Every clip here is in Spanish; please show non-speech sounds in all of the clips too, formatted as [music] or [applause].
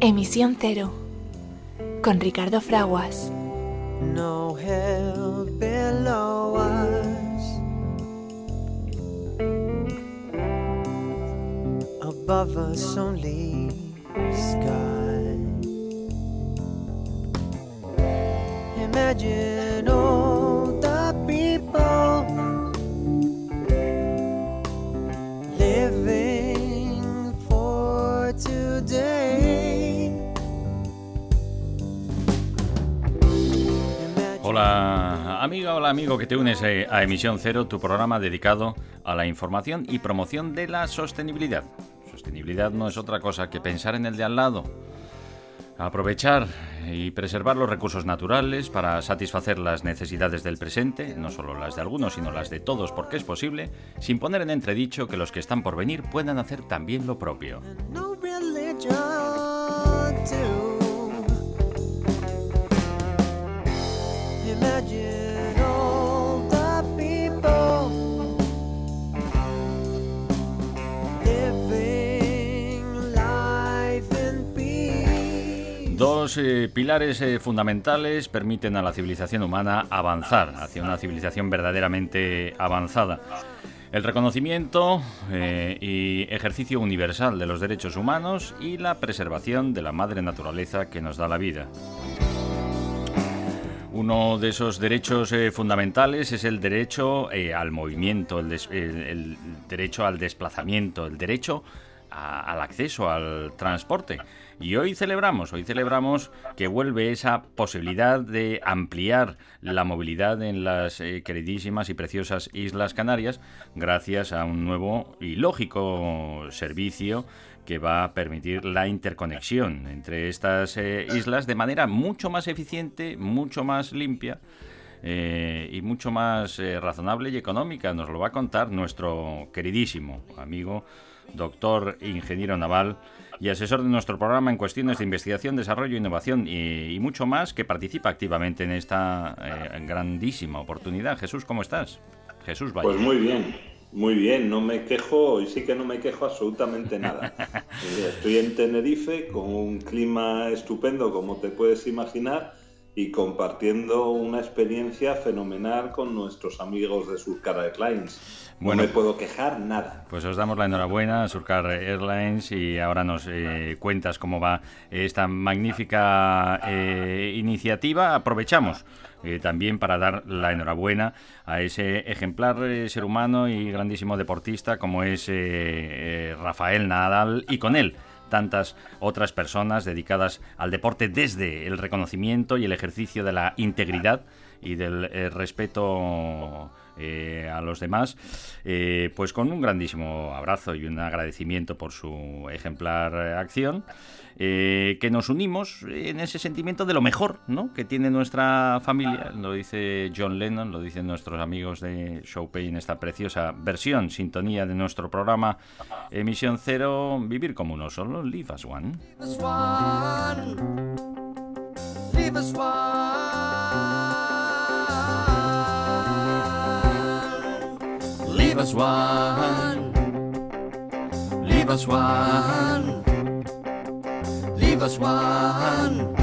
Emisión Cero con Ricardo Fraguas. No hell below us. Above us only sky. Imagine all amiga, hola amigo que te unes eh, a Emisión Cero, tu programa dedicado a la información y promoción de la sostenibilidad. Sostenibilidad no es otra cosa que pensar en el de al lado, aprovechar y preservar los recursos naturales para satisfacer las necesidades del presente, no solo las de algunos, sino las de todos porque es posible, sin poner en entredicho que los que están por venir puedan hacer también lo propio. Eh, pilares eh, fundamentales permiten a la civilización humana avanzar hacia una civilización verdaderamente avanzada. El reconocimiento eh, y ejercicio universal de los derechos humanos y la preservación de la madre naturaleza que nos da la vida. Uno de esos derechos fundamentales es el derecho al movimiento, el- el derecho al desplazamiento, el derecho a- al acceso al transporte. Y hoy celebramos, hoy celebramos que vuelve esa posibilidad de ampliar la movilidad en las eh, queridísimas y preciosas Islas Canarias gracias a un nuevo y lógico servicio que va a permitir la interconexión entre estas eh, islas de manera mucho más eficiente, mucho más limpia eh, y mucho más razonable y económica. Nos lo va a contar nuestro queridísimo amigo, doctor ingeniero naval y asesor de nuestro programa en cuestiones de investigación, desarrollo, innovación y, y mucho más, que participa activamente en esta eh, grandísima oportunidad. Jesús, ¿cómo estás? Jesús, vaya. Pues muy bien, muy bien, no me quejo, y sí que no me quejo absolutamente nada. [laughs] Eh, Estoy en Tenerife con un clima estupendo, como te puedes imaginar, y compartiendo una experiencia fenomenal con nuestros amigos de Surcar Airlines. Bueno. No me puedo quejar nada. Pues os damos la enhorabuena a Surcar Airlines y ahora nos eh, cuentas cómo va esta magnífica eh, iniciativa. Aprovechamos eh, también para dar la enhorabuena a ese ejemplar eh, ser humano y grandísimo deportista como es Rafael Nadal y con él tantas otras personas dedicadas al deporte desde el reconocimiento y el ejercicio de la integridad y del respeto eh, a los demás, eh, pues con un grandísimo abrazo y un agradecimiento por su ejemplar acción, eh, que nos unimos en ese sentimiento de lo mejor ¿no? que tiene nuestra familia, lo dice John Lennon, lo dicen nuestros amigos de Showpay en esta preciosa versión, sintonía de nuestro programa Emisión Cero, Vivir como uno solo, Live as One. Leave us one. Leave us one. Leave us one. Leave us one. Leave us one.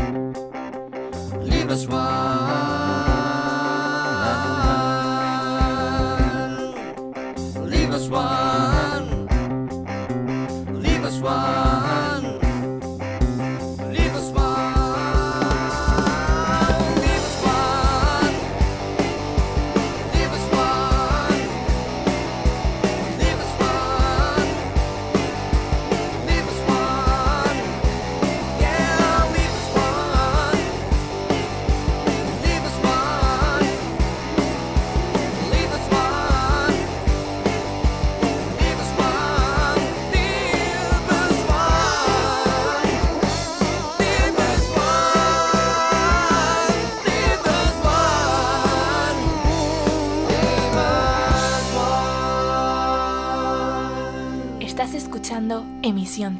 Leave us one. Leave us one.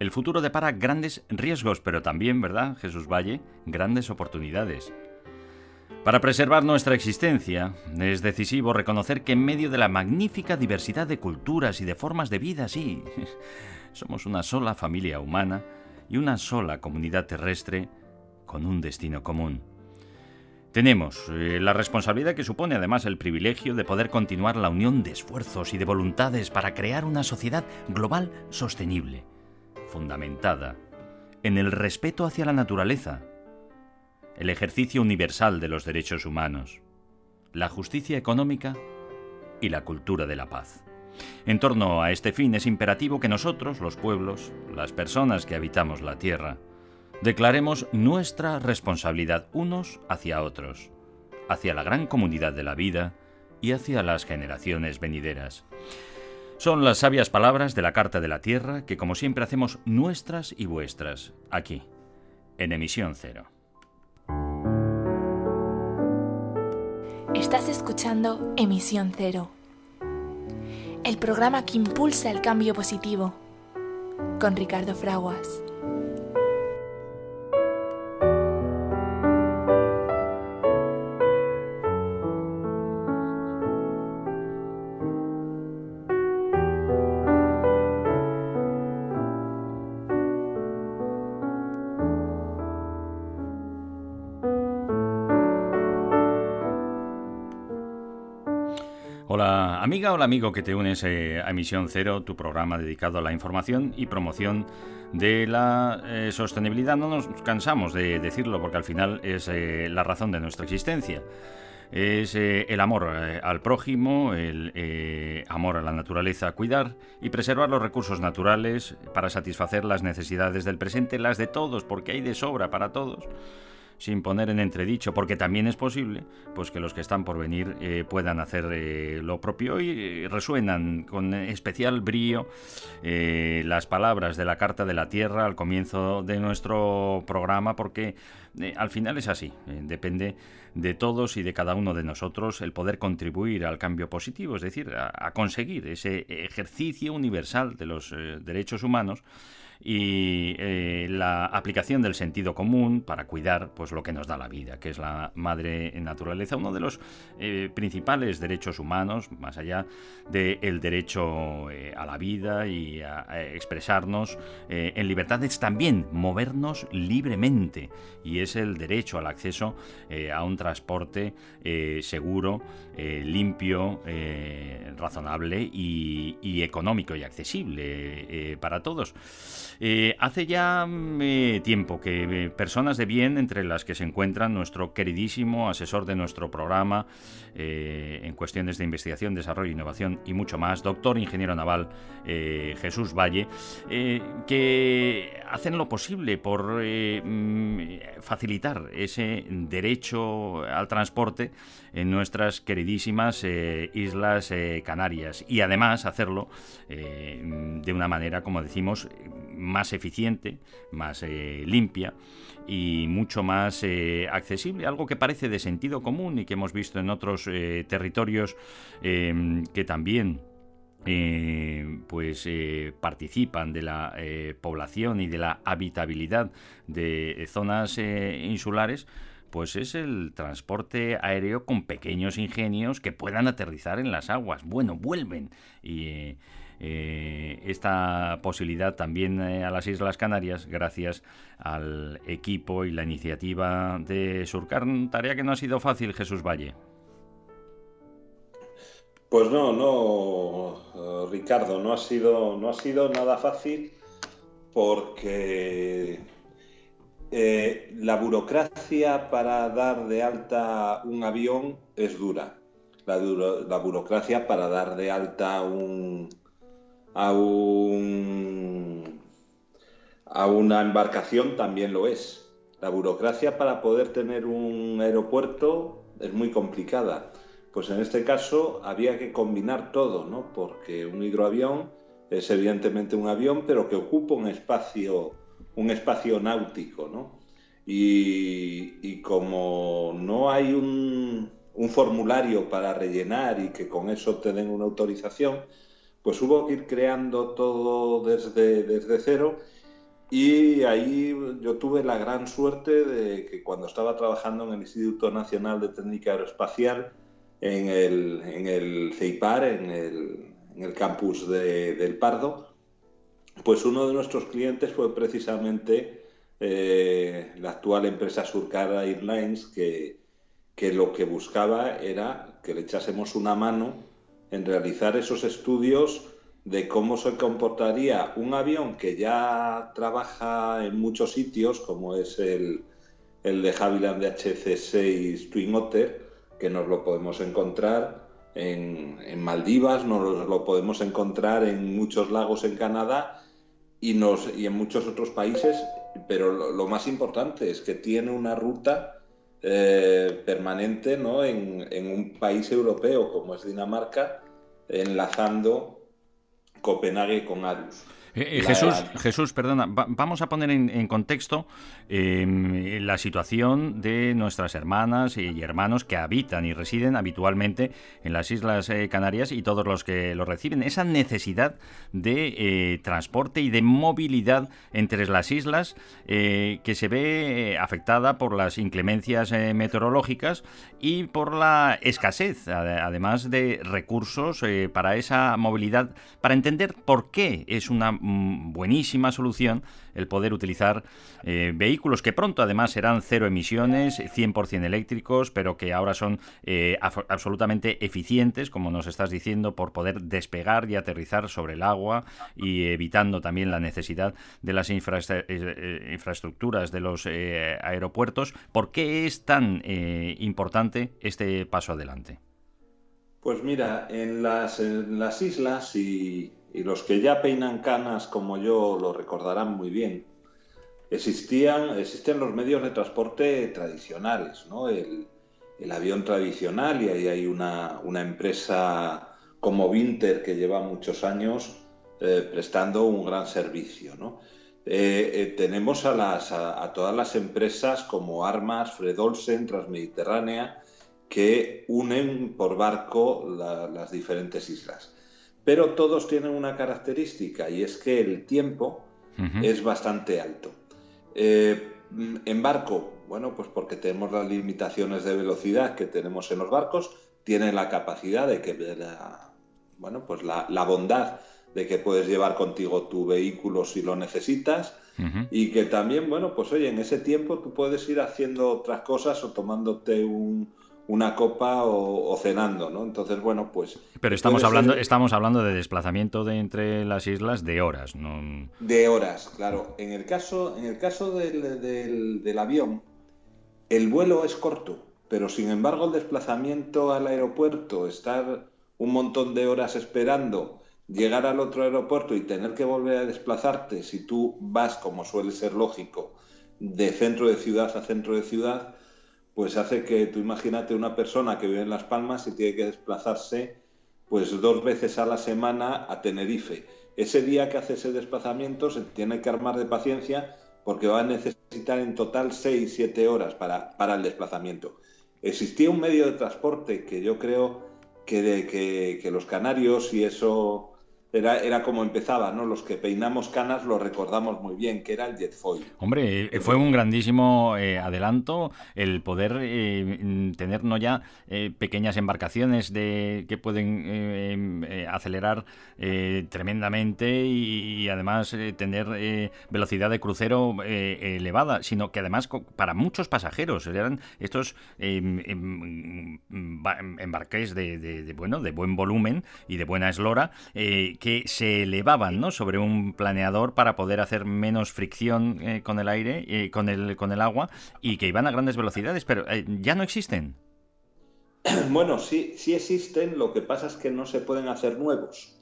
el futuro depara grandes riesgos, pero también, ¿verdad, Jesús Valle? Grandes oportunidades. Para preservar nuestra existencia, es decisivo reconocer que en medio de la magnífica diversidad de culturas y de formas de vida, sí, [laughs] somos una sola familia humana y una sola comunidad terrestre con un destino común. Tenemos eh, la responsabilidad que supone además el privilegio de poder continuar la unión de esfuerzos y de voluntades para crear una sociedad global sostenible, fundamentada en el respeto hacia la naturaleza, el ejercicio universal de los derechos humanos, la justicia económica y la cultura de la paz. En torno a este fin es imperativo que nosotros, los pueblos, las personas que habitamos la tierra, declaremos nuestra responsabilidad unos hacia otros, hacia la gran comunidad de la vida y hacia las generaciones venideras. Son las sabias palabras de la Carta de la Tierra que como siempre hacemos nuestras y vuestras, aquí, en emisión cero. Estás escuchando Emisión Cero, el programa que impulsa el cambio positivo, con Ricardo Fraguas. Amiga, hola amigo que te unes eh, a Emisión Cero, tu programa dedicado a la información y promoción de la eh, sostenibilidad. No nos cansamos de decirlo porque al final es eh, la razón de nuestra existencia. Es eh, el amor eh, al prójimo, el amor a la naturaleza, cuidar y preservar los recursos naturales para satisfacer las necesidades del presente, las de todos, porque hay de sobra para todos sin poner en entredicho, porque también es posible, pues que los que están por venir eh, puedan hacer eh, lo propio y eh, resuenan con especial brío las palabras de la Carta de la Tierra al comienzo de nuestro programa, porque al final es así, depende de todos y de cada uno de nosotros el poder contribuir al cambio positivo, es decir, a, conseguir ese ejercicio universal de los derechos humanos y eh, la aplicación del sentido común para cuidar pues lo que nos da la vida, que es la madre naturaleza, uno de los eh, principales derechos humanos, más allá del derecho eh, a la vida y a, a expresarnos eh, en libertad, es también movernos libremente y es el derecho al acceso a un transporte seguro, limpio, razonable y, y económico y accesible para todos. Eh, hace ya mm, eh, tiempo que eh, personas de bien, entre las que se encuentran nuestro queridísimo asesor de nuestro programa en cuestiones de investigación, desarrollo, innovación y mucho más, doctor ingeniero naval Jesús Valle, que hacen lo posible por mm, facilitar ese derecho al transporte en nuestras queridísimas islas Canarias. Y además hacerlo de una manera, como decimos, más eficiente, más eh, limpia y mucho más eh, accesible, algo que parece de sentido común y que hemos visto en otros eh, territorios eh, que también pues participan de la población y de la habitabilidad de zonas insulares pues es el transporte aéreo con pequeños ingenios que puedan aterrizar en las aguas. Bueno, vuelven y eh, esta posibilidad también eh, a las Islas Canarias gracias al equipo y la iniciativa de Surcar, tarea que no ha sido fácil, Jesús Valle. Pues no, no, eh, Ricardo, no ha sido, no ha sido nada fácil porque la burocracia para dar de alta un avión es dura. La, la burocracia para dar de alta un, a un a una embarcación también lo es. La burocracia para poder tener un aeropuerto es muy complicada. Pues en este caso había que combinar todo, ¿no? Porque un hidroavión es evidentemente un avión, pero que ocupa un espacio, un espacio náutico, ¿no? Y, y como no hay un, un formulario para rellenar y que con eso te den una autorización, pues hubo que ir creando todo desde, desde cero. Y ahí yo tuve la gran suerte de que cuando estaba trabajando en el Instituto Nacional de Técnica Aeroespacial, en el, en el CEIPAR, en el, campus de- del Pardo, pues uno de nuestros clientes fue precisamente eh, la actual empresa Surcar Airlines, que, que lo que buscaba era que le echásemos una mano en realizar esos estudios de cómo se comportaría un avión que ya trabaja en muchos sitios, como es el, el de Havilland DHC-6 Twin Otter, que nos lo podemos encontrar en, en Maldivas, nos lo podemos encontrar en muchos lagos en Canadá y, nos, y en muchos otros países, pero lo más importante es que tiene una ruta eh, permanente ¿no? en, en un país europeo como es Dinamarca, enlazando Copenhague con Aarhus. Eh, eh, Jesús, Jesús, perdona, va- vamos a poner en, en contexto eh, la situación de nuestras hermanas y hermanos que habitan y residen habitualmente en las Islas eh, Canarias y todos los que lo reciben. Esa necesidad de transporte y de movilidad entre las islas eh, que se ve afectada por las inclemencias meteorológicas y por la escasez, ade- además de recursos para esa movilidad, para entender por qué es una buenísima solución el poder utilizar eh, vehículos que pronto además serán cero emisiones, 100% eléctricos, pero que ahora son eh, absolutamente eficientes, como nos estás diciendo, por poder despegar y aterrizar sobre el agua y evitando también la necesidad de las eh, infraestructuras de los aeropuertos. ¿Por qué es tan importante este paso adelante? Pues mira, en las islas, y, y los que ya peinan canas como yo lo recordarán muy bien, existían, existen los medios de transporte tradicionales, ¿no? El, el avión tradicional, y ahí hay una, una empresa como Winter que lleva muchos años eh, prestando un gran servicio, ¿no? Eh, eh, tenemos a, las, a, a todas las empresas como Armas, Fred Olsen, Transmediterránea, que unen por barco la- las diferentes islas. Pero todos tienen una característica y es que el tiempo es bastante alto. Eh, en barco, bueno, pues porque tenemos las limitaciones de velocidad que tenemos en los barcos, tiene la capacidad de que la, bueno, pues la, la bondad de que puedes llevar contigo tu vehículo si lo necesitas y que también, bueno, pues oye, en ese tiempo tú puedes ir haciendo otras cosas o tomándote un- una copa o, o cenando, ¿no? Entonces, bueno, pues... Pero estamos hablando, ser estamos hablando de desplazamiento de entre las islas de horas, ¿no? De horas, claro. En el caso, en el caso del, del- del avión, el vuelo es corto, pero sin embargo el desplazamiento al aeropuerto, estar un montón de horas esperando, llegar al otro aeropuerto y tener que volver a desplazarte, si tú vas, como suele ser lógico, de centro de ciudad a centro de ciudad, pues hace que tú imagínate una persona que vive en Las Palmas y tiene que desplazarse pues dos veces a la semana a Tenerife. Ese día que hace ese desplazamiento se tiene que armar de paciencia porque va a necesitar en total 6, 7 horas para, para el desplazamiento. Existía un medio de transporte que yo creo que, de, que los canarios, y eso era, era como empezaba, ¿no? Los que peinamos canas lo recordamos muy bien, que era el jet foil. Hombre, eh, fue un grandísimo eh, adelanto el poder eh, tener no ya eh, pequeñas embarcaciones de que pueden eh, em, eh, acelerar eh, tremendamente y, además eh, tener eh, velocidad de crucero eh, elevada, sino que además para muchos pasajeros eran estos em, em, ba- embarques de, de- bueno de buen volumen y de buena eslora eh, que se elevaban ¿no? sobre un planeador para poder hacer menos fricción eh, con el aire, eh, con, el, con el agua, y que iban a grandes velocidades, pero eh, ya no existen. [clears throat] Bueno, sí, sí existen, lo que pasa es que no se pueden hacer nuevos.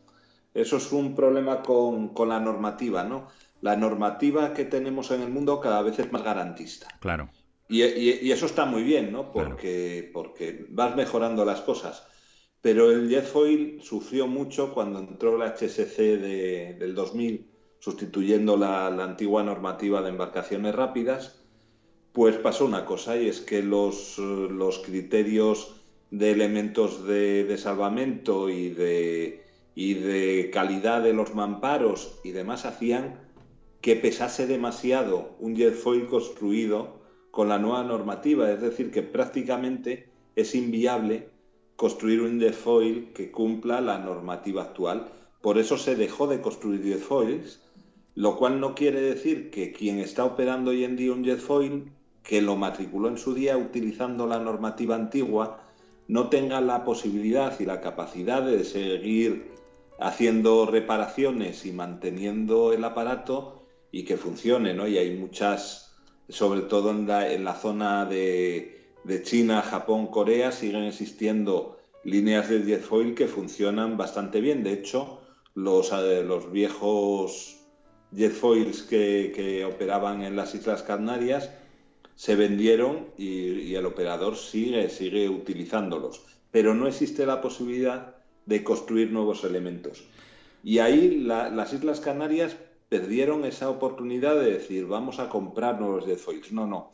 Eso es un problema con, con la normativa, ¿no? La normativa que tenemos en el mundo cada vez es más garantista. Claro. Y, y- y eso está muy bien, ¿no? Porque, porque vas mejorando las cosas. Pero el jet foil sufrió mucho cuando entró la HSC de- del 2000 sustituyendo la, antigua normativa de embarcaciones rápidas, pues pasó una cosa y es que los, criterios de elementos de, salvamento y de, calidad de los mamparos y demás hacían que pesase demasiado un jet foil construido con la nueva normativa, es decir, que prácticamente es inviable construir un jet foil que cumpla la normativa actual. Por eso se dejó de construir jet foils, lo cual no quiere decir que quien está operando hoy en día un jet foil, que lo matriculó en su día utilizando la normativa antigua, no tenga la posibilidad y la capacidad de seguir haciendo reparaciones y manteniendo el aparato y que funcione, ¿no? Y hay muchas, sobre todo en la, en la zona de, de China, Japón, Corea, siguen existiendo líneas de jet foil que funcionan bastante bien. De hecho, los, eh, viejos jet foils que, operaban en las Islas Canarias se vendieron y, el operador sigue, sigue utilizándolos. Pero no existe la posibilidad de construir nuevos elementos. Y ahí la- las Islas Canarias perdieron esa oportunidad de decir, vamos a comprar nuevos jet foils. No, no.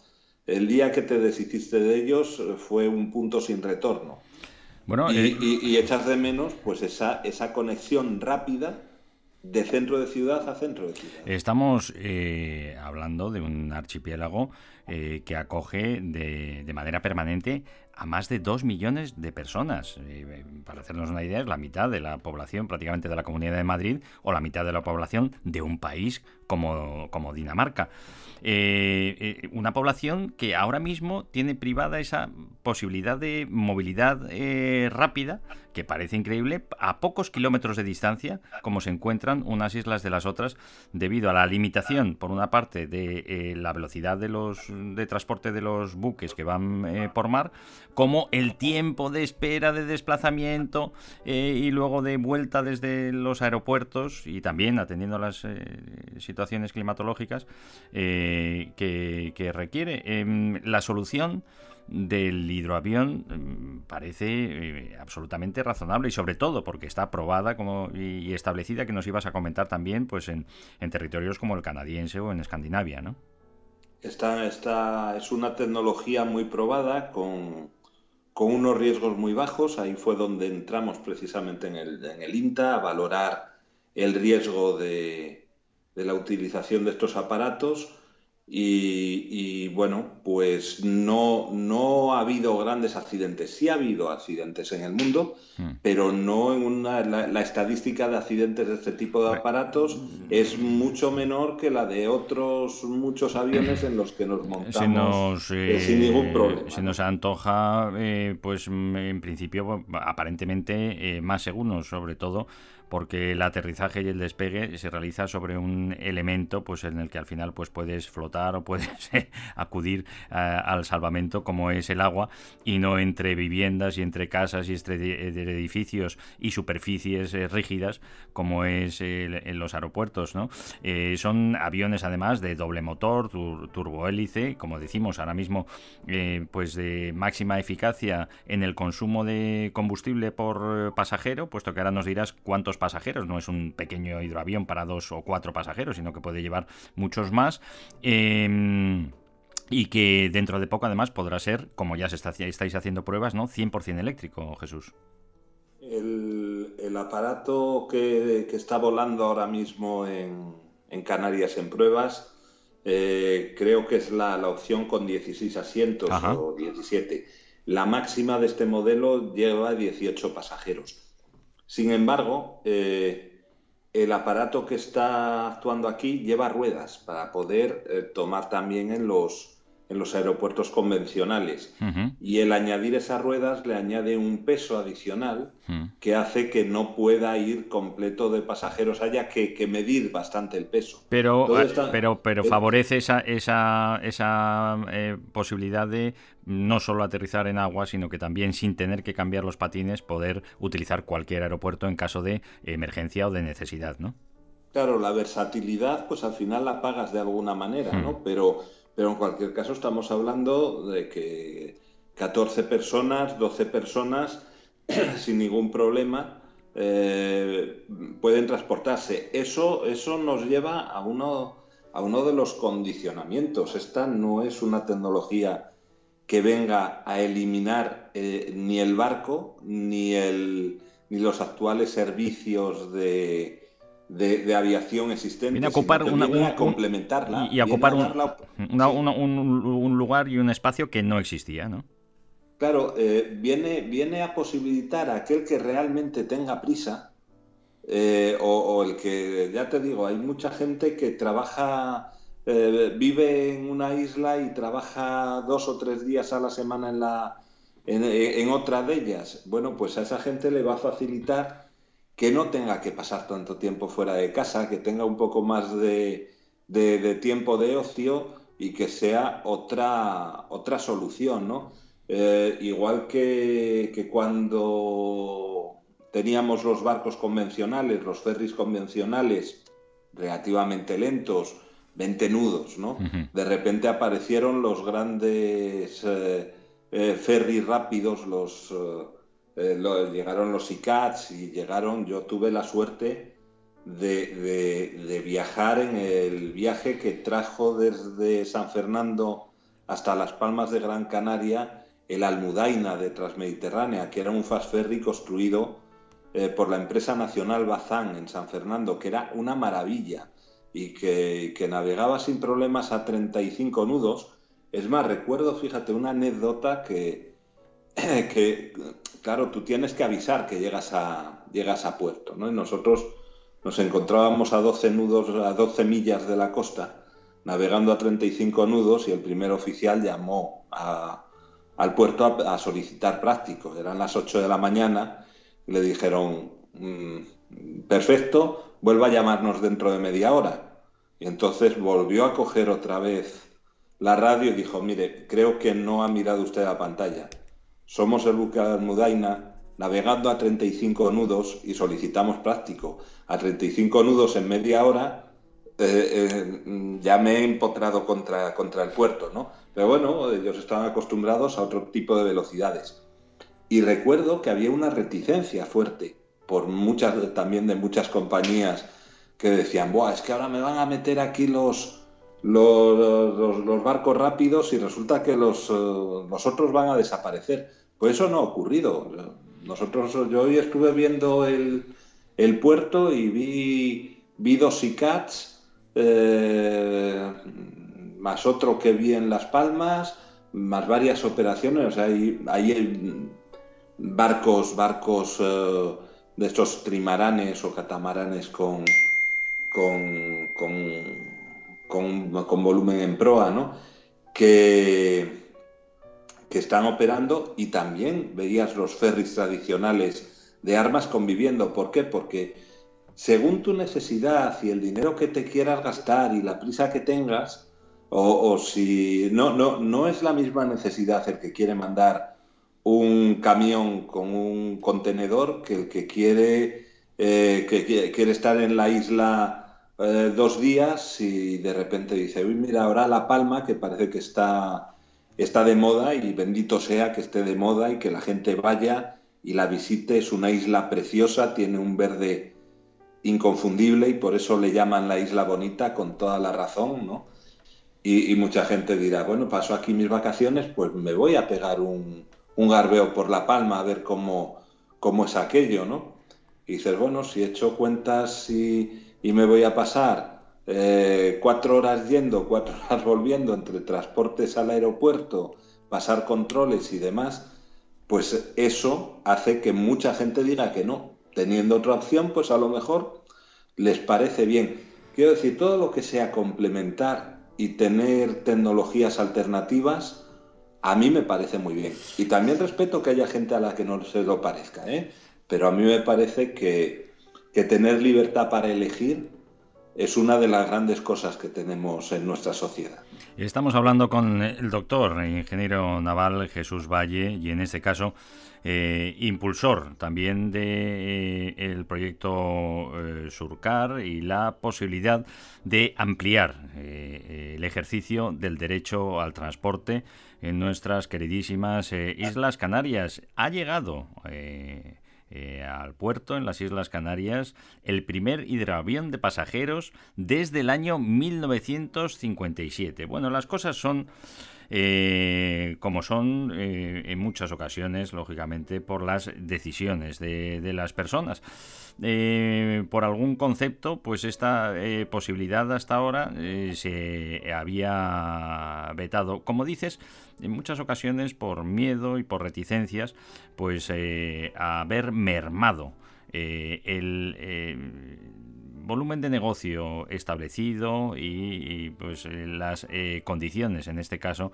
El día que te deshiciste de ellos eh, fue un punto sin retorno. Bueno, Y, eh, y- y echas de menos pues esa, esa conexión rápida de centro de ciudad a centro de ciudad. Estamos eh, hablando de un archipiélago eh, que acoge de, manera permanente a más de dos millones de personas. Eh, para hacernos una idea, es la mitad de la población prácticamente de la Comunidad de Madrid o la mitad de la población de un país como, como Dinamarca. Eh, una población que ahora mismo tiene privada esa posibilidad de movilidad rápida, que parece increíble, a pocos kilómetros de distancia, como se encuentran unas islas de las otras, debido a la limitación, por una parte, de la velocidad de los de transporte de los buques que van eh, por mar, como el tiempo de espera de desplazamiento eh, y luego de vuelta desde los aeropuertos y también atendiendo a las eh, situaciones climatológicas eh, que, que requiere. Em, la solución del hidroavión em, parece absolutamente razonable y sobre todo porque está aprobada como, y, y establecida que nos ibas a comentar también pues en, en territorios como el canadiense o en Escandinavia, ¿no? Es una tecnología muy probada con, con unos riesgos muy bajos. Ahí fue donde entramos precisamente en el, en el INTA a valorar el riesgo de, de la utilización de estos aparatos. Y, y, bueno, pues no, no ha habido grandes accidentes. Sí ha habido accidentes en el mundo, Mm. pero no en una. La, la estadística de accidentes de este tipo de aparatos es mucho menor que la de otros muchos aviones en los que nos montamos nos, eh, eh, sin ningún problema. se nos antoja, eh, pues en principio, aparentemente eh, más seguros, sobre todo porque el aterrizaje y el despegue se realiza sobre un elemento pues en el que al final pues puedes flotar o puedes [laughs] eh, acudir a- al salvamento como es el agua y no entre viviendas y entre casas y entre de edificios y superficies eh, rígidas como es en los aeropuertos ¿no? Eh, son aviones además de doble motor tur- turbohélice como decimos ahora mismo eh, pues de máxima eficacia en el consumo de combustible por eh, pasajero puesto que ahora nos dirás cuántos pasajeros no es un pequeño hidroavión para dos o cuatro pasajeros sino que puede llevar muchos más Em, y que dentro de poco además podrá ser, como ya se está, estáis haciendo pruebas, ¿no? 100% eléctrico, Jesús. El, el aparato que, que está volando ahora mismo en, en Canarias en pruebas, eh, creo que es la, la opción con 16 asientos Ajá. o 17. La máxima de este modelo lleva 18 pasajeros. Sin embargo, eh, el aparato que está actuando aquí lleva ruedas para poder eh, tomar también en los, en los aeropuertos convencionales. Y el añadir esas ruedas le añade un peso adicional que hace que no pueda ir completo de pasajeros, haya que, que medir bastante el peso. Pero, está- pero, pero favorece esa, esa, esa eh, posibilidad de no solo aterrizar en agua, sino que también sin tener que cambiar los patines poder utilizar cualquier aeropuerto en caso de emergencia o de necesidad, ¿no? Claro, la versatilidad, pues al final la pagas de alguna manera. ¿no? Pero, pero en cualquier caso estamos hablando de que 14 personas, 12 personas, [clears throat] sin ningún problema, eh, pueden transportarse. Eso, eso nos lleva a uno, a uno de los condicionamientos. Esta no es una tecnología que venga a eliminar eh, ni el barco ni, el, ni los actuales servicios de, de, de aviación existentes. Viene a ocupar una- viene un- a complementarla. y, y a viene ocupar a un, dar la- una- sí. una- un- un lugar y un espacio que no existía, ¿no? Claro, eh, viene, viene a posibilitar a aquel que realmente tenga prisa, eh, o, o el que, ya te digo, hay mucha gente que trabaja, eh, vive en una isla y trabaja dos o tres días a la semana en, la, en, en otra de ellas. Bueno, pues a esa gente le va a facilitar que no tenga que pasar tanto tiempo fuera de casa, que tenga un poco más de, de- de tiempo de ocio y que sea otra, otra solución, ¿no? Eh, igual que, que cuando teníamos los barcos convencionales, los ferries convencionales, relativamente lentos, 20 nudos, ¿no? De repente aparecieron los grandes eh, eh, ferries rápidos, los, eh, llegaron los ICATs y llegaron, yo tuve la suerte de, de- de viajar en el viaje que trajo desde San Fernando hasta Las Palmas de Gran Canaria el Almudaina de Transmediterránea, que era un fast ferry construido eh, por la empresa nacional Bazán en San Fernando, que era una maravilla y que, que navegaba sin problemas a 35 nudos. Es más, recuerdo, fíjate, una anécdota que, [clears throat] que, claro, tú tienes que avisar que llegas a, llegas a puerto, ¿no? Y nosotros nos encontrábamos a 12 nudos, a 12 millas de la costa, navegando a 35 nudos y el primer oficial llamó a- al puerto a, solicitar prácticos. Eran las 8 de la mañana y le dijeron, "Mm, perfecto, vuelva a llamarnos dentro de media hora. Y entonces volvió a coger otra vez la radio y dijo, mire, creo que no ha mirado usted la pantalla. Somos el buque Almudaina navegando a 35 nudos y solicitamos práctico. A 35 nudos en media hora eh, eh, ya me he empotrado contra, contra el puerto, ¿no? Pero bueno, ellos estaban acostumbrados a otro tipo de velocidades. Y recuerdo que había una reticencia fuerte por muchas, también de muchas compañías que decían, Buah, es que ahora me van a meter aquí los, los, barcos rápidos y resulta que los, eh, los otros van a desaparecer. Pues eso no ha ocurrido. Nosotros, yo hoy estuve viendo el, puerto y vi, vi dos ICATs, eh, más otro que vi en Las Palmas, más varias operaciones. Hay, hay barcos, barcos eh, de estos trimaranes o catamaranes con, con, con, con- con volumen en proa, ¿no? Que, que están operando y también veías los ferries tradicionales de armas conviviendo. ¿Por qué? Porque según tu necesidad y el dinero que te quieras gastar y la prisa que tengas, o, si no, no, no es la misma necesidad el que quiere mandar un camión con un contenedor que el que quiere, eh, que, que- quiere estar en la isla eh, dos días y de repente dice, uy, mira, ahora La Palma, que parece que está, está de moda y bendito sea que esté de moda y que la gente vaya y la visite, es una isla preciosa, tiene un verde inconfundible y por eso le llaman la isla bonita con toda la razón, ¿no? Y, mucha gente dirá, bueno, paso aquí mis vacaciones, pues me voy a pegar un, garbeo por La Palma a ver cómo, cómo es aquello, ¿no? Y dices, bueno, si he hecho cuentas y me voy a pasar eh, cuatro horas yendo, cuatro horas [laughs] volviendo entre transportes al aeropuerto, pasar controles y demás, pues eso hace que mucha gente diga que no. Teniendo otra opción, pues a lo mejor les parece bien. Quiero decir, todo lo que sea complementar y tener tecnologías alternativas, a mí me parece muy bien. Y también respeto que haya gente a la que no se lo parezca, ¿eh? Pero a mí me parece que, que tener libertad para elegir es una de las grandes cosas que tenemos en nuestra sociedad. Estamos hablando con el doctor, ingeniero naval Jesús Valle, y en este caso eh, impulsor también de eh, el proyecto eh, Surcar y la posibilidad de ampliar el ejercicio del derecho al transporte en nuestras queridísimas Islas Canarias. Ha llegado eh, al puerto en las Islas Canarias el primer hidroavión de pasajeros desde el año 1957. Bueno, las cosas son eh, como son eh, en muchas ocasiones, lógicamente, por las decisiones de, de las personas. Por algún concepto, pues esta posibilidad hasta ahora se había vetado. Como dices, en muchas ocasiones por miedo y por reticencias, pues eh, a haber mermado eh, el eh, volumen de negocio establecido y, pues eh, las eh, condiciones, en este caso,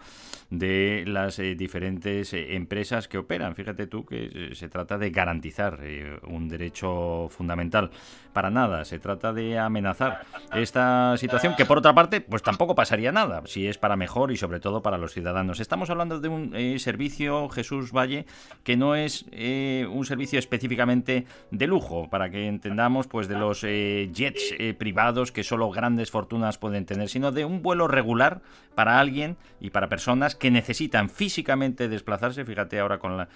de las eh, diferentes empresas que operan. Fíjate tú que se trata de garantizar un derecho fundamental. Para nada, se trata de amenazar esta situación que por otra parte, pues tampoco pasaría nada, si es para mejor y sobre todo para los ciudadanos. Estamos hablando de un servicio, Jesús Valle, que no es un servicio específicamente de lujo, para que entendamos pues de los eh, privados que solo grandes fortunas pueden tener, sino de un vuelo regular para alguien y para personas que necesitan físicamente desplazarse. Fíjate ahora con la,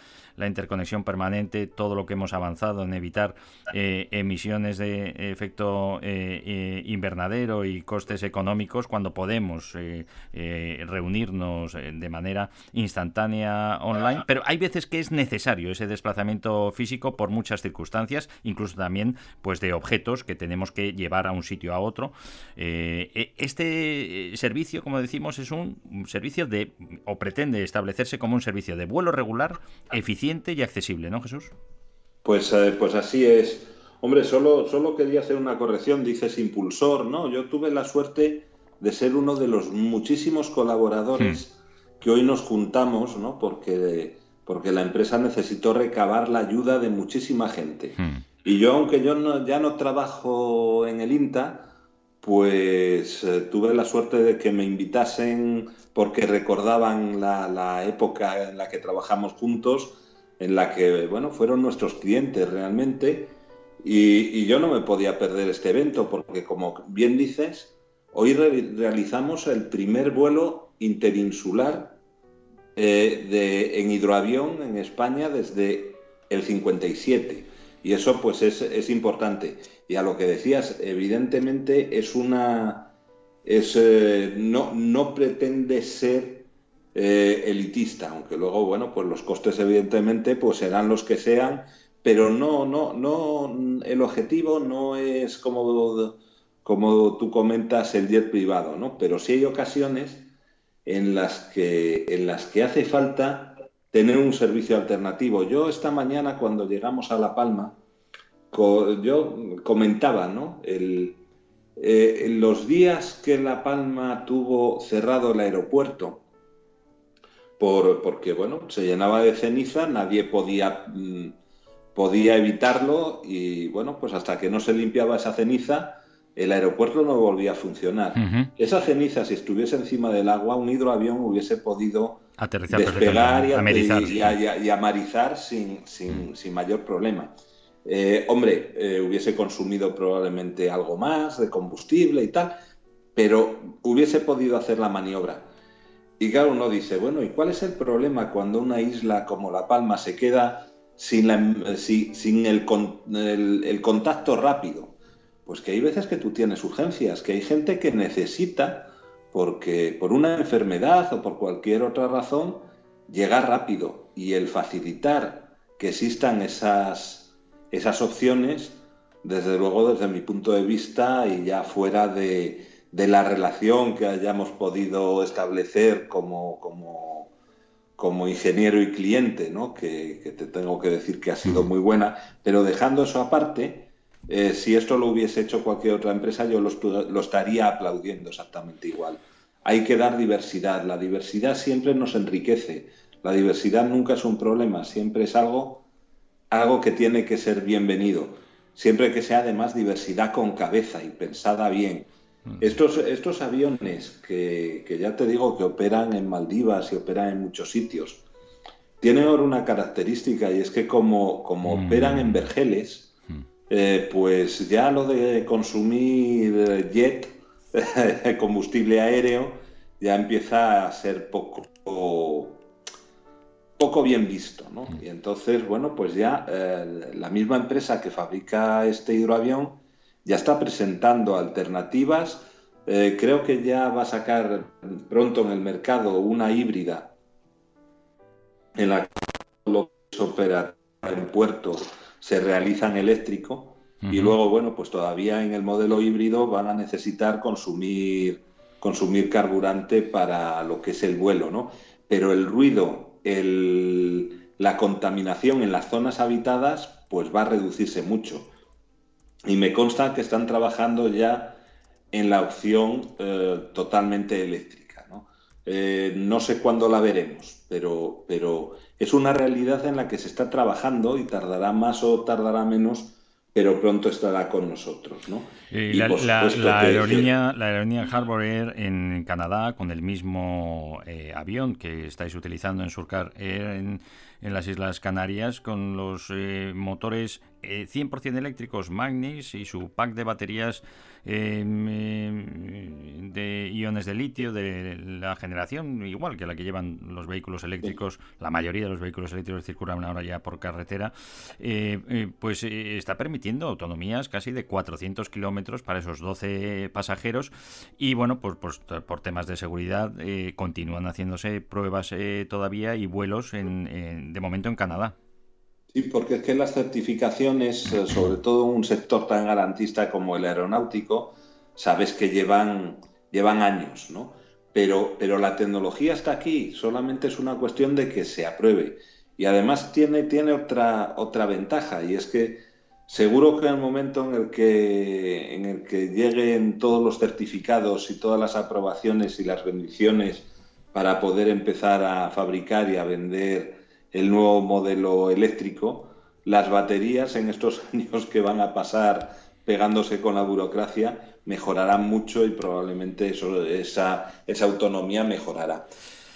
interconexión permanente, todo lo que hemos avanzado en evitar eh, emisiones de efecto eh, invernadero y costes económicos cuando podemos reunirnos de manera instantánea online, pero hay veces que es necesario ese desplazamiento físico por muchas circunstancias, incluso también pues de objetos que tenemos que llevar a un sitio a otro. Eh, eh, este eh, servicio, como decimos, es un servicio de o pretende establecerse como un servicio de vuelo regular, eficiente y accesible, ¿no, Jesús? Pues, eh, pues así es. Hombre, solo, solo quería hacer una corrección, dices impulsor, ¿no? Yo tuve la suerte de ser uno de los muchísimos colaboradores que hoy nos juntamos, ¿no? Porque, porque la empresa necesitó recabar la ayuda de muchísima gente. Hmm. Y yo, aunque yo ya no trabajo en el INTA, pues eh, tuve la suerte de que me invitasen porque recordaban la, época en la que trabajamos juntos, en la que, bueno, fueron nuestros clientes realmente. Y, yo no me podía perder este evento porque, como bien dices, hoy re- realizamos el primer vuelo interinsular eh, en hidroavión en España desde el 57. Y eso pues es, es importante. Y a lo que decías, evidentemente es una... Es, eh, no, no pretende ser eh, elitista, aunque luego, bueno, pues los costes evidentemente pues serán los que sean, pero no, no, no, el objetivo no es como, como tú comentas el jet privado, ¿no? Pero sí hay ocasiones en las que, en las que hace falta tener un servicio alternativo. Yo esta mañana cuando llegamos a La Palma, co- yo comentaba, ¿no? El, eh, en los días que La Palma tuvo cerrado el aeropuerto, por, porque bueno, se llenaba de ceniza, nadie podía, mm, podía evitarlo y bueno, pues hasta que no se limpiaba esa ceniza, el aeropuerto no volvía a funcionar. Esa ceniza, si estuviese encima del agua, un hidroavión hubiese podido Aterrizar despegar y, amerizar. y y y amarizar sin, sin- sin mayor problema. Eh, hombre, eh, hubiese consumido probablemente algo más de combustible y tal, pero hubiese podido hacer la maniobra. Y claro, uno dice, bueno, ¿y cuál es el problema cuando una isla como La Palma se queda sin, la- si- sin el, con- el- el contacto rápido? Pues que hay veces que tú tienes urgencias, que hay gente que necesita, porque por una enfermedad o por cualquier otra razón, llegar rápido. Y el facilitar que existan esas, esas opciones, desde luego desde mi punto de vista y ya fuera de, de la relación que hayamos podido establecer como, como, como ingeniero y cliente, ¿no? que, que te tengo que decir que ha sido muy buena, pero dejando eso aparte, eh, si esto lo hubiese hecho cualquier otra empresa, yo lo, estaría aplaudiendo exactamente igual. Hay que dar diversidad. La diversidad siempre nos enriquece. La diversidad nunca es un problema, siempre es algo, algo que tiene que ser bienvenido. Siempre que sea además diversidad con cabeza y pensada bien. Estos, estos aviones que, que ya te digo que operan en Maldivas y operan en muchos sitios, tienen ahora una característica y es que como, como Mm. operan en vergeles, Mm. Eh, pues ya lo de consumir eh, jet, [laughs] combustible aéreo, ya empieza a ser poco, poco bien visto, ¿no? Y entonces, bueno, pues ya eh, la misma empresa que fabrica este hidroavión ya está presentando alternativas. Eh, creo que ya va a sacar pronto en el mercado una híbrida en la que lo que se opera en puerto se realiza en eléctrico y luego, bueno, pues todavía en el modelo híbrido van a necesitar consumir, consumir carburante para lo que es el vuelo, ¿no? Pero el ruido, el- la contaminación en las zonas habitadas, pues va a reducirse mucho. Y me consta que están trabajando ya en la opción eh, totalmente eléctrica. ¿No? Eh, no sé cuándo la veremos, pero, pero es una realidad en la que se está trabajando y tardará más o tardará menos, pero pronto estará con nosotros. ¿no? Eh, Y la, la que- aerolínea, la aerolínea Harbour Air en Canadá, con el mismo eh, avión que estáis utilizando en Surcar Air en, en las Islas Canarias, con los eh, motores eh, 100% eléctricos Magnis y su pack de baterías eh, de iones de litio de la generación igual que la que llevan los vehículos eléctricos, la mayoría de los vehículos eléctricos circulan ahora ya por carretera, eh, eh, pues eh, está permitiendo autonomías casi de 400 kilómetros para esos 12 pasajeros y bueno, pues, pues, por temas de seguridad eh, continúan haciéndose pruebas eh, todavía y vuelos en, en- de momento en Canadá. Sí, porque es que las certificaciones, eh, sobre todo un sector tan garantista como el aeronáutico, sabes que llevan, llevan años, ¿no? Pero, pero la tecnología está aquí, solamente es una cuestión de que se apruebe. Y además tiene, tiene otra, otra ventaja, y es que seguro que en el momento en el que, en el que lleguen todos los certificados y todas las aprobaciones y las bendiciones para poder empezar a fabricar y a vender el nuevo modelo eléctrico, las baterías en estos [laughs] años que van a pasar pegándose con la burocracia mejorarán mucho y probablemente eso, esa, esa autonomía mejorará.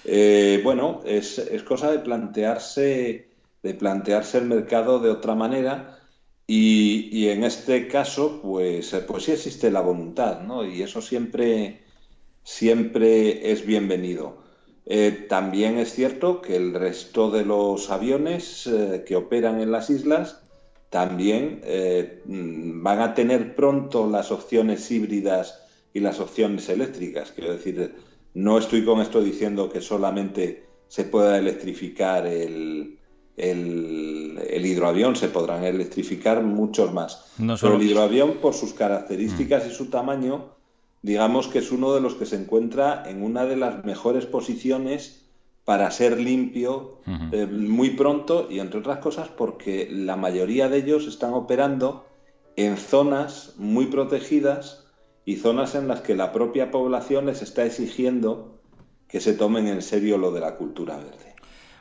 Eh, bueno, es, es cosa de plantearse, de plantearse el mercado de otra manera y, y en este caso, pues, pues sí existe la voluntad, ¿no? Y eso siempre, siempre es bienvenido. Eh, también es cierto que el resto de los aviones eh, que operan en las islas también eh, mm, van a tener pronto las opciones híbridas y las opciones eléctricas. Quiero decir, no estoy con esto diciendo que solamente se pueda electrificar el, el, el hidroavión, se podrán electrificar muchos más. No Pero el hidroavión, por sus características y su tamaño, digamos que es uno de los que se encuentra en una de las mejores posiciones para ser limpio eh, muy pronto y entre otras cosas porque la mayoría de ellos están operando en zonas muy protegidas y zonas en las que la propia población les está exigiendo que se tomen en serio lo de la cultura verde.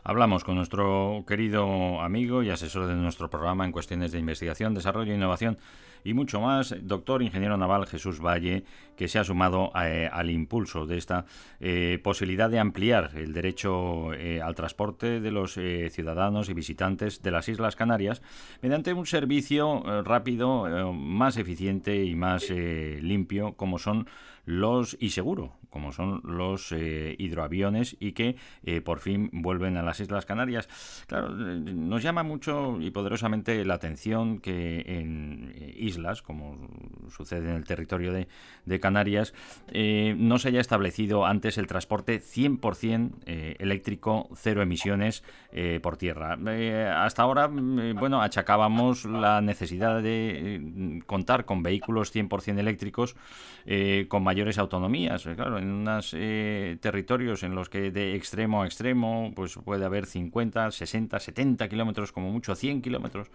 Hablamos con nuestro querido amigo y asesor de nuestro programa en cuestiones de investigación, desarrollo, innovación y mucho más, doctor ingeniero naval Jesús Valle, que se ha sumado eh, al impulso de esta eh, posibilidad de ampliar el derecho eh, al transporte de los ciudadanos y visitantes de las Islas Canarias mediante un servicio rápido, más eficiente y más limpio, como son los y seguro, como son los eh, hidroaviones y que eh, por fin vuelven a las Islas Canarias. Claro, eh, nos llama mucho y poderosamente la atención que en eh, islas, como sucede en el territorio de, Canarias, no se haya establecido antes el transporte 100% eh, eléctrico, cero emisiones por tierra. Hasta ahora, mm, bueno, achacábamos la necesidad de contar con vehículos 100% eléctricos con mayores autonomías. Claro, unos territorios en los que de extremo a extremo pues puede haber 50, 60, 70 kilómetros, como mucho 100 kilómetros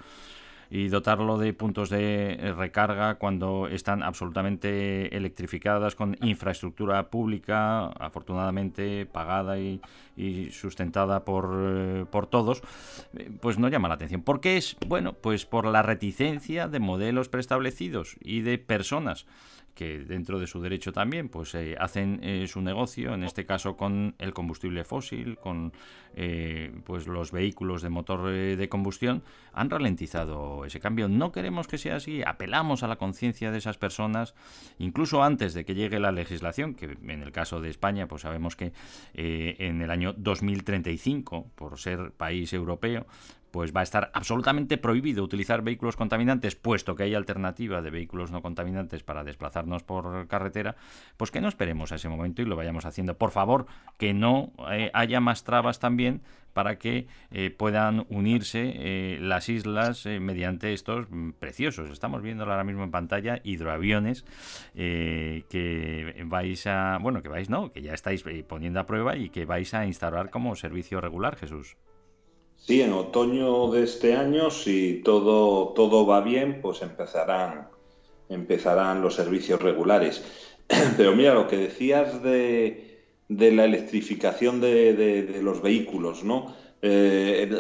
y dotarlo de puntos de eh, recarga cuando están absolutamente electrificadas con infraestructura pública, afortunadamente pagada y, y sustentada por, eh, por todos, eh, pues no llama la atención. ¿Por qué es? Bueno, pues por la reticencia de modelos preestablecidos y de personas que dentro de su derecho también, pues eh, hacen eh, su negocio, en este caso con el combustible fósil, con eh, pues los vehículos de motor eh, de combustión, han ralentizado ese cambio. No queremos que sea así, apelamos a la conciencia de esas personas, incluso antes de que llegue la legislación, que en el caso de España, pues sabemos que eh, en el año 2035, por ser país europeo, pues va a estar absolutamente prohibido utilizar vehículos contaminantes, puesto que hay alternativa de vehículos no contaminantes para desplazarnos por carretera, pues que no esperemos a ese momento y lo vayamos haciendo. Por favor, que no eh, haya más trabas también para que eh, puedan unirse eh, las islas eh, mediante estos mm, preciosos. Estamos viendo ahora mismo en pantalla hidroaviones que vais a, bueno, que vais, no, que ya estáis poniendo a prueba y que vais a instalar como servicio regular, Jesús. Sí, en otoño de este año, si todo, todo va bien, pues empezarán, empezarán los servicios regulares. [clears throat] Pero mira, lo que decías de, de la electrificación de, de- de los vehículos, ¿no? Eh,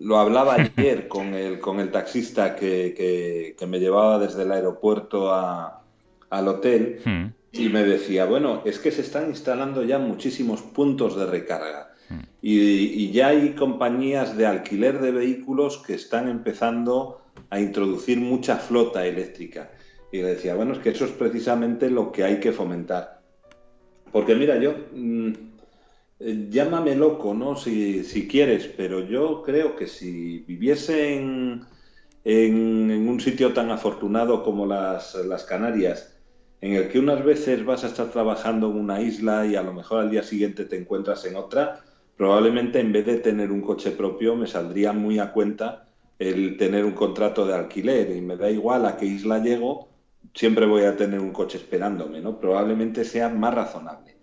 lo hablaba [laughs] ayer con el, con el taxista que, que- que me llevaba desde el aeropuerto a- al hotel Hmm. y me decía, bueno, es que se están instalando ya muchísimos puntos de recarga. Y, ya hay compañías de alquiler de vehículos que están empezando a introducir mucha flota eléctrica. Y le decía, bueno, es que eso es precisamente lo que hay que fomentar. Porque mira, yo, mm, eh, llámame loco, ¿no? Si, si quieres, pero yo creo que si viviese en, en- en un sitio tan afortunado como las, las Canarias, en el que unas veces vas a estar trabajando en una isla y a lo mejor al día siguiente te encuentras en otra, probablemente en vez de tener un coche propio me saldría muy a cuenta el tener un contrato de alquiler y me da igual a qué isla llego, siempre voy a tener un coche esperándome, ¿no? Probablemente sea más razonable.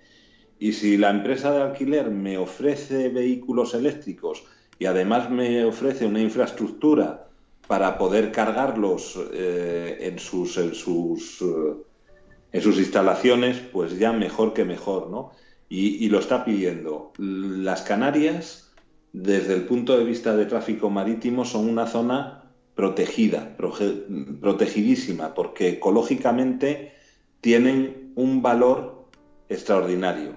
Y si la empresa de alquiler me ofrece vehículos eléctricos y además me ofrece una infraestructura para poder cargarlos eh, eh, en sus instalaciones, pues ya mejor que mejor, ¿no? Y, lo está pidiendo. Las Canarias, desde el punto de vista de tráfico marítimo, son una zona protegida, proge- protegidísima, porque ecológicamente tienen un valor extraordinario.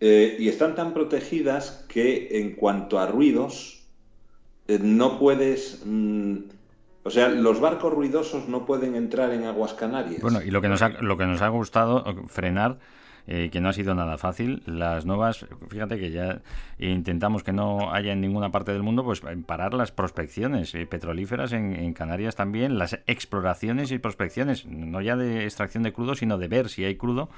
Eh, y están tan protegidas que en cuanto a ruidos, eh, no puedes... mm, o sea, los barcos ruidosos no pueden entrar en aguas canarias. Bueno, y lo que nos ha, lo que nos ha gustado eh, frenar, eh, que no ha sido nada fácil, las nuevas, fíjate que ya intentamos que no haya en ninguna parte del mundo, pues parar las prospecciones eh, petrolíferas en, en Canarias también, las exploraciones y prospecciones, no ya de extracción de crudo, sino de ver si hay crudo.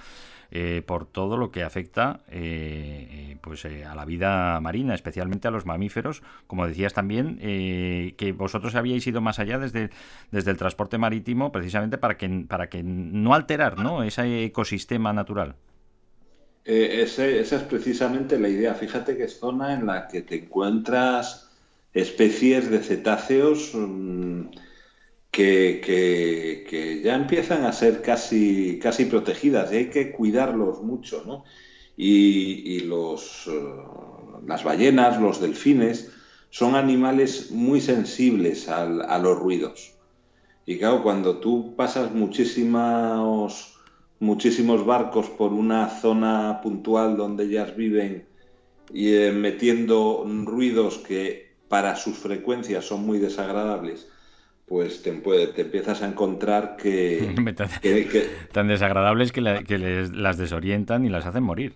eh, por todo lo que afecta eh, eh, pues eh, a la vida marina, especialmente a los mamíferos, como decías también, eh, que vosotros habíais ido más allá desde, desde el transporte marítimo, precisamente para que para que no alterar ¿no? ese ecosistema natural. Eh, ese- esa es precisamente la idea. Fíjate que es zona en la que te encuentras especies de cetáceos mm, que, que- que ya empiezan a ser casi, casi protegidas y hay que cuidarlos mucho, ¿no? Y, y los, eh, las ballenas, los delfines, son animales muy sensibles al- a los ruidos. Y claro, cuando tú pasas muchísimos, muchísimos barcos por una zona puntual donde ellas viven y eh, metiendo ruidos que para sus frecuencias son muy desagradables, pues te, empiezas a encontrar que, [laughs] que- que- Tan desagradables que, la- que les- las desorientan y las hacen morir.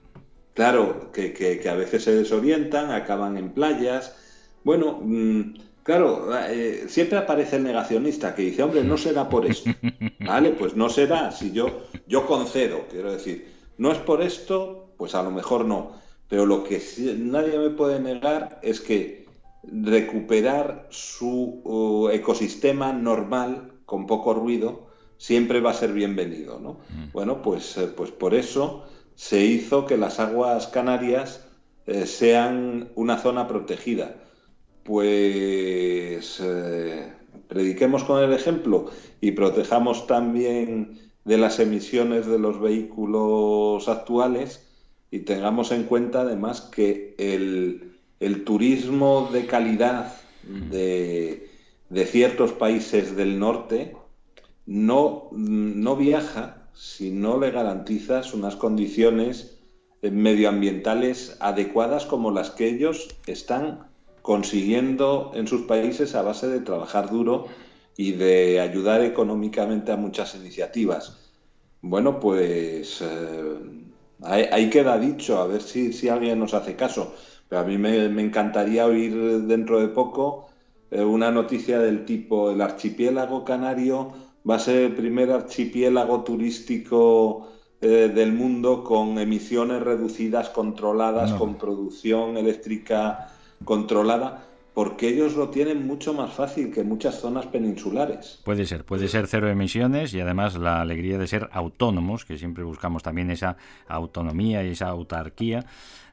Claro, que, que- que a veces se desorientan, acaban en playas. Bueno, mm, claro, eh, siempre aparece el negacionista que dice, hombre, no será por esto. [laughs] Vale, pues no será. Si yo, yo concedo, quiero decir, no es por esto, pues a lo mejor no. Pero lo que nadie me puede negar es que recuperar su uh, ecosistema normal, con poco ruido, siempre va a ser bienvenido, ¿no? Bueno, pues, eh, pues por eso se hizo que las aguas canarias eh, sean una zona protegida. Pues eh, prediquemos con el ejemplo y protejamos también de las emisiones de los vehículos actuales y tengamos en cuenta además que el, el turismo de calidad de, de ciertos países del norte no, no viaja si no le garantizas unas condiciones eh, medioambientales adecuadas como las que ellos están consiguiendo en sus países a base de trabajar duro y de ayudar económicamente a muchas iniciativas. Bueno, pues eh, ahí, ahí queda dicho, a ver si, si alguien nos hace caso. Pero a mí me, me encantaría oír dentro de poco eh, una noticia del tipo el archipiélago canario va a ser el primer archipiélago turístico eh, del mundo con emisiones reducidas, controladas, No. con producción eléctrica controlada, porque ellos lo tienen mucho más fácil que muchas zonas peninsulares. Puede ser, puede ser cero emisiones y además la alegría de ser autónomos, que siempre buscamos también esa autonomía y esa autarquía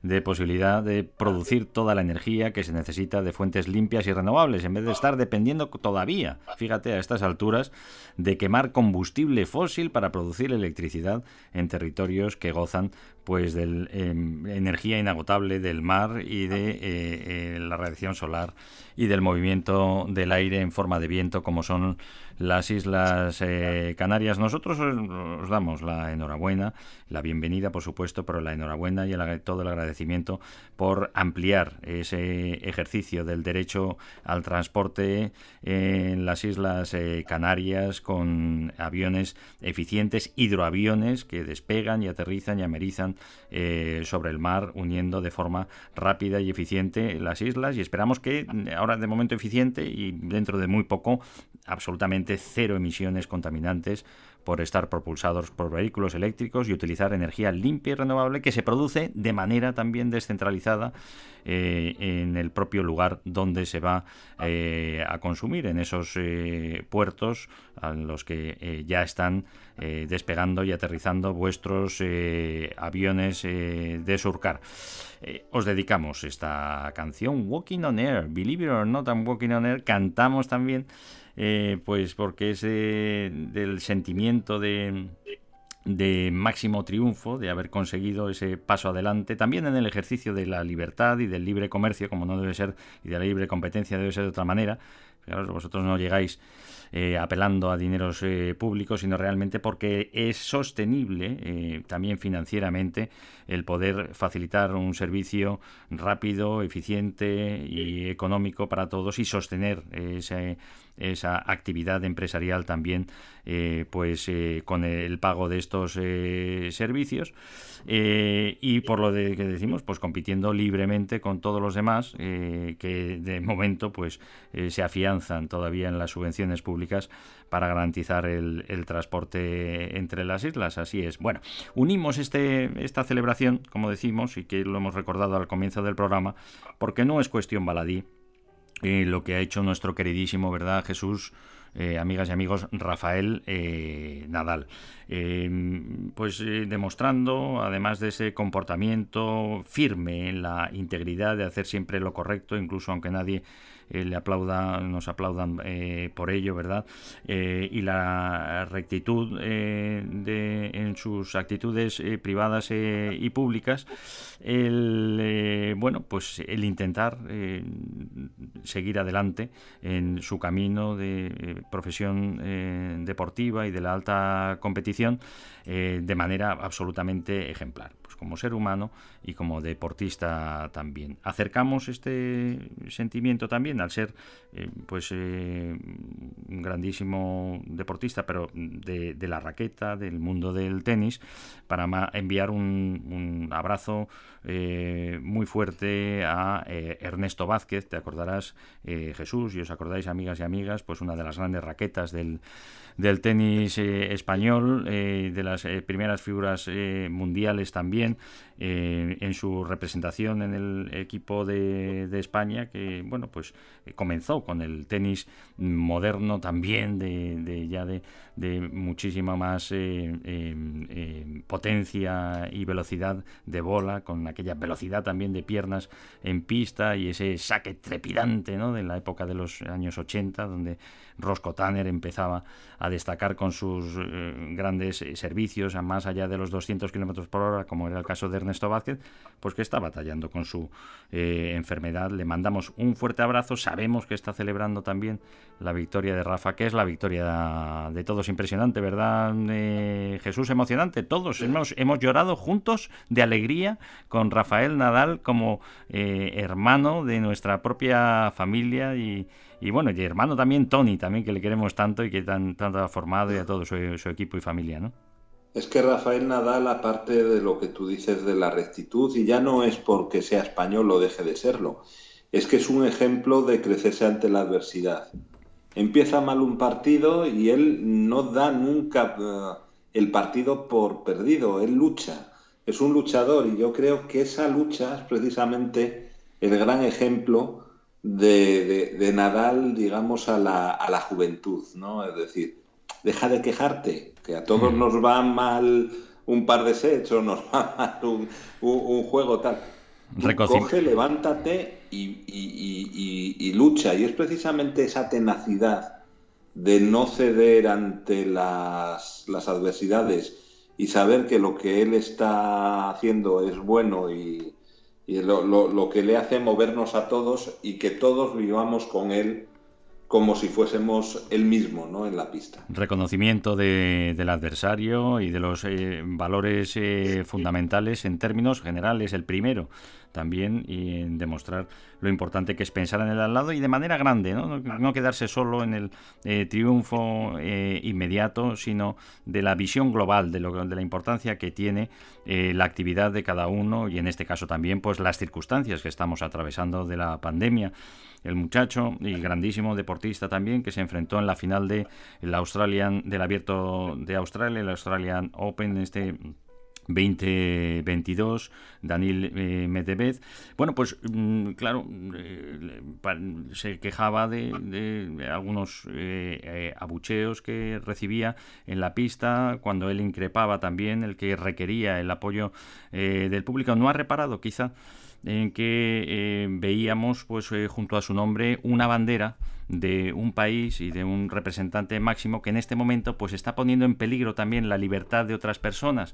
de posibilidad de producir toda la energía que se necesita de fuentes limpias y renovables, en vez de estar dependiendo todavía, fíjate, a estas alturas, de quemar combustible fósil para producir electricidad en territorios que gozan pues de energía inagotable del mar y de eh, eh, la radiación solar y del movimiento del aire en forma de viento como son las Islas eh, Canarias. Nosotros os, os damos la enhorabuena, la bienvenida por supuesto, pero la enhorabuena y el todo el agradecimiento por ampliar ese ejercicio del derecho al transporte en las Islas eh, Canarias con aviones eficientes, hidroaviones que despegan y aterrizan y amerizan eh, sobre el mar, uniendo de forma rápida y eficiente las islas y esperamos que mm, ahora de momento eficiente y dentro de muy poco absolutamente cero emisiones contaminantes por estar propulsados por vehículos eléctricos y utilizar energía limpia y renovable que se produce de manera también descentralizada eh, en el propio lugar donde se va eh, a consumir, en esos eh, puertos a los que eh, ya están despegando y aterrizando vuestros aviones de surcar. Os dedicamos esta canción Walking on Air, Believe it or not, I'm Walking on Air. Cantamos también, pues porque es del sentimiento de, máximo triunfo, de haber conseguido ese paso adelante, también en el ejercicio de la libertad y del libre comercio, como no debe ser, y de la libre competencia debe ser de otra manera. Fijaros, vosotros no llegáis eh, apelando a dineros eh, públicos, sino realmente porque es sostenible eh, también financieramente el poder facilitar un servicio rápido, eficiente y económico para todos y sostener ese, esa actividad empresarial también eh, pues eh, con el pago de estos eh, servicios. Y por lo de que decimos pues compitiendo libremente con todos los demás que de momento pues se afianzan todavía en las subvenciones públicas para garantizar el, el transporte entre las islas. Así es. Bueno unimos este esta celebración como decimos y que lo hemos recordado al comienzo del programa porque no es cuestión baladí lo que ha hecho nuestro queridísimo, ¿verdad, Jesús? eh, amigas y amigos, Rafael eh, Nadal. Eh, pues demostrando, además de ese comportamiento firme la integridad de hacer siempre lo correcto, incluso aunque nadie eh, le aplauda, nos aplaudan eh, por ello, ¿verdad? Eh, y la rectitud de, en sus actitudes privadas y públicas, el, bueno, pues el intentar seguir adelante en su camino de profesión deportiva y de la alta competición de manera absolutamente ejemplar, pues como ser humano y como deportista también. Acercamos este sentimiento también al ser eh, pues eh, un grandísimo deportista, pero de, de, la raqueta, del mundo del tenis, para enviar un, un abrazo eh, muy fuerte a eh, Ernesto Vázquez, te acordarás eh, Jesús, y os acordáis amigas y amigas, pues una de las grandes raquetas del, del tenis español, de las primeras figuras mundiales también, en su representación en el equipo de, España, que bueno, pues comenzó con el tenis moderno también, de ya de, de muchísima más eh, eh, potencia y velocidad de bola, con aquella velocidad también de piernas en pista y ese saque trepidante ¿no? de la época de los años 80, donde Roscoe Tanner empezaba a destacar con sus eh, grandes eh, servicios, a más allá de los 200 kilómetros por hora, como era el caso de Ernesto Vázquez, pues que está batallando con su eh, enfermedad. Le mandamos un fuerte abrazo. Sabemos que está celebrando también la victoria de Rafa, que es la victoria de todos impresionante, ¿verdad? Jesús, emocionante. Todos hemos, hemos llorado juntos de alegría con Rafael Nadal como hermano de nuestra propia familia y, y bueno, y hermano también Tony, también que le queremos tanto y que tan, tanto ha formado y a todo su, equipo y familia, ¿no? Es que Rafael Nadal, aparte de lo que tú dices de la rectitud, y ya no es porque sea español o deje de serlo, es que es un ejemplo de crecerse ante la adversidad. Empieza mal un partido y él no da nunca eh, el partido por perdido, él lucha, es un luchador y yo creo que esa lucha es precisamente el gran ejemplo de, de- de Nadal, digamos, a la, a la juventud, ¿no? Es decir, deja de quejarte, que a todos nos va mal un par de sets o nos [laughs] va mal un, un- un juego tal. Tú Recoci- coge, levántate y, y- y- y- y lucha. Y es precisamente esa tenacidad de no ceder ante las, las adversidades y saber que lo que él está haciendo es bueno y, y lo, lo- lo que le hace movernos a todos y que todos vivamos con él como si fuésemos él mismo ¿no? en la pista. reconocimiento de- del adversario y de los eh, valores eh, fundamentales en términos generales. El primero también y demostrar lo importante que es pensar en el al lado y de manera grande, no, quedarse solo en el eh, triunfo eh, inmediato, sino de la visión global, de, lo, de la importancia que tiene la actividad de cada uno y en este caso también pues las circunstancias que estamos atravesando de la pandemia el muchacho y grandísimo deportista también que se enfrentó en la final de el Australian del Abierto de Australia, el Australian Open este 2022, Daniel eh, Medvedev. Bueno, pues mm, claro, eh, se quejaba de, de algunos eh, eh, abucheos que recibía en la pista cuando él increpaba también el que requería el apoyo del público. No ha reparado quizá en que eh, veíamos pues eh, junto a su nombre una bandera de un país y de un representante máximo que en este momento pues está poniendo en peligro también la libertad de otras personas.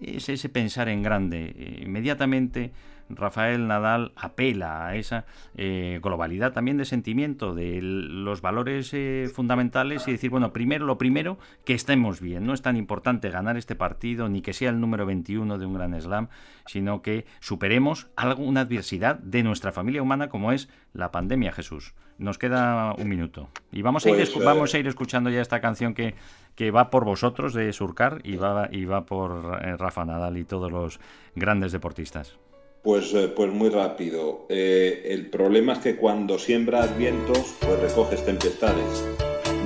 Es ese pensar en grande. Eh, inmediatamente Rafael Nadal apela a esa eh, globalidad también de sentimiento de los valores eh, fundamentales y decir, bueno, primero lo primero, que estemos bien. No es tan importante ganar este partido ni que sea el número 21 de un gran slam, sino que superemos alguna adversidad de nuestra familia humana como es la pandemia, Jesús. Nos queda un minuto. Y vamos a ir, Pues, eh, vamos a ir escuchando ya esta canción que, que va por vosotros de Surcar y va, y va por Rafa Nadal y todos los grandes deportistas. Pues, eh, pues muy rápido. Eh, el problema es que cuando siembras vientos, pues recoges tempestades.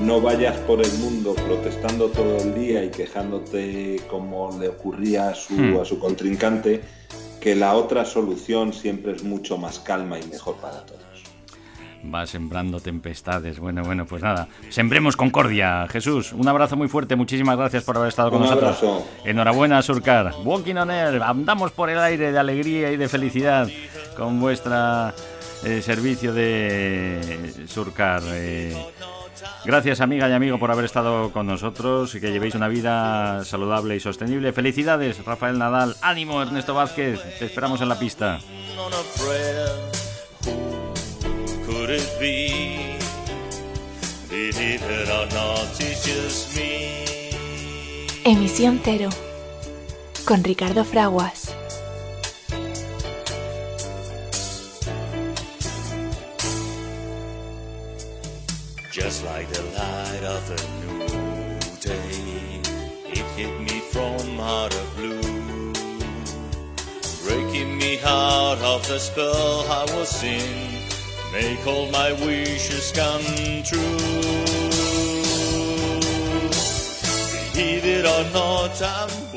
No vayas por el mundo protestando todo el día y quejándote como le ocurría a su, Hmm. a su contrincante, que la otra solución siempre es mucho más calma y mejor para todos. Va sembrando tempestades. Bueno, bueno, pues nada. Sembremos concordia. Jesús, un abrazo muy fuerte. Muchísimas gracias por haber estado con Un nosotros. abrazo. Enhorabuena, Surcar. Walking on Air. Andamos por el aire de alegría y de felicidad con vuestra eh, servicio de Surcar. Eh, gracias, amiga y amigo, por haber estado con nosotros y que llevéis una vida saludable y sostenible. Felicidades, Rafael Nadal. Ánimo, Ernesto Vázquez. Te esperamos en la pista. Could it be? Believe it or not, it's just me. Emisión Cero, con Ricardo Fraguas. Just like the light of a new day, it hit me from out of blue, breaking me out of the spell I was in. Make all my wishes come true. Believe it or not, I'm